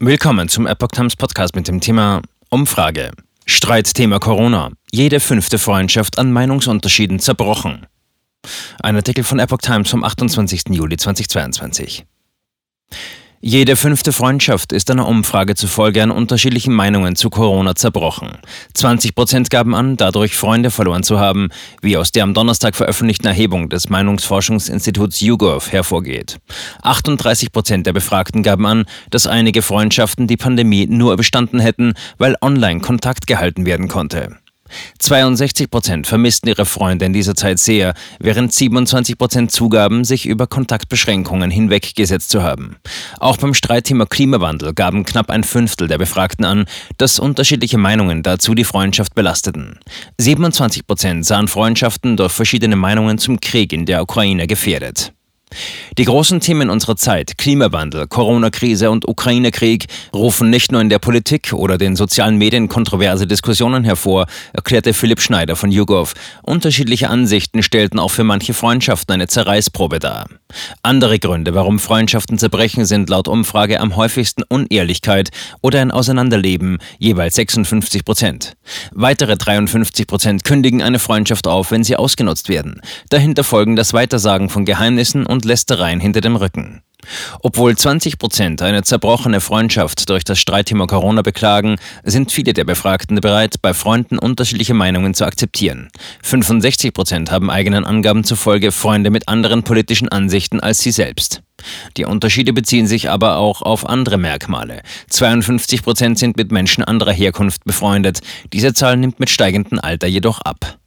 Willkommen zum Epoch Times Podcast mit dem Thema Umfrage. Streitthema Corona. Jede fünfte Freundschaft an Meinungsunterschieden zerbrochen. Ein Artikel von Epoch Times vom 28. Juli 2022. Jede fünfte Freundschaft ist einer Umfrage zufolge an unterschiedlichen Meinungen zu Corona zerbrochen. 20 Prozent gaben an, dadurch Freunde verloren zu haben, wie aus der am Donnerstag veröffentlichten Erhebung des Meinungsforschungsinstituts YouGov hervorgeht. 38 Prozent der Befragten gaben an, dass einige Freundschaften die Pandemie nur überstanden hätten, weil online Kontakt gehalten werden konnte. 62 Prozent vermissten ihre Freunde in dieser Zeit sehr, während 27 Prozent zugaben, sich über Kontaktbeschränkungen hinweggesetzt zu haben. Auch beim Streitthema Klimawandel gaben knapp ein Fünftel der Befragten an, dass unterschiedliche Meinungen dazu die Freundschaft belasteten. 27 Prozent sahen Freundschaften durch verschiedene Meinungen zum Krieg in der Ukraine gefährdet. Die großen Themen unserer Zeit, Klimawandel, Corona-Krise und Ukraine-Krieg, rufen nicht nur in der Politik oder den sozialen Medien kontroverse Diskussionen hervor, erklärte Philipp Schneider von YouGov. Unterschiedliche Ansichten stellten auch für manche Freundschaften eine Zerreißprobe dar. Andere Gründe, warum Freundschaften zerbrechen, sind laut Umfrage am häufigsten Unehrlichkeit oder ein Auseinanderleben, jeweils 56 Prozent. Weitere 53 Prozent kündigen eine Freundschaft auf, wenn sie ausgenutzt werden. Dahinter folgen das Weitersagen von Geheimnissen und Lästereien hinter dem Rücken. Obwohl 20 Prozent eine zerbrochene Freundschaft durch das Streitthema Corona beklagen, sind viele der Befragten bereit, bei Freunden unterschiedliche Meinungen zu akzeptieren. 65 Prozent haben eigenen Angaben zufolge Freunde mit anderen politischen Ansichten als sie selbst. Die Unterschiede beziehen sich aber auch auf andere Merkmale. 52 Prozent sind mit Menschen anderer Herkunft befreundet. Diese Zahl nimmt mit steigendem Alter jedoch ab.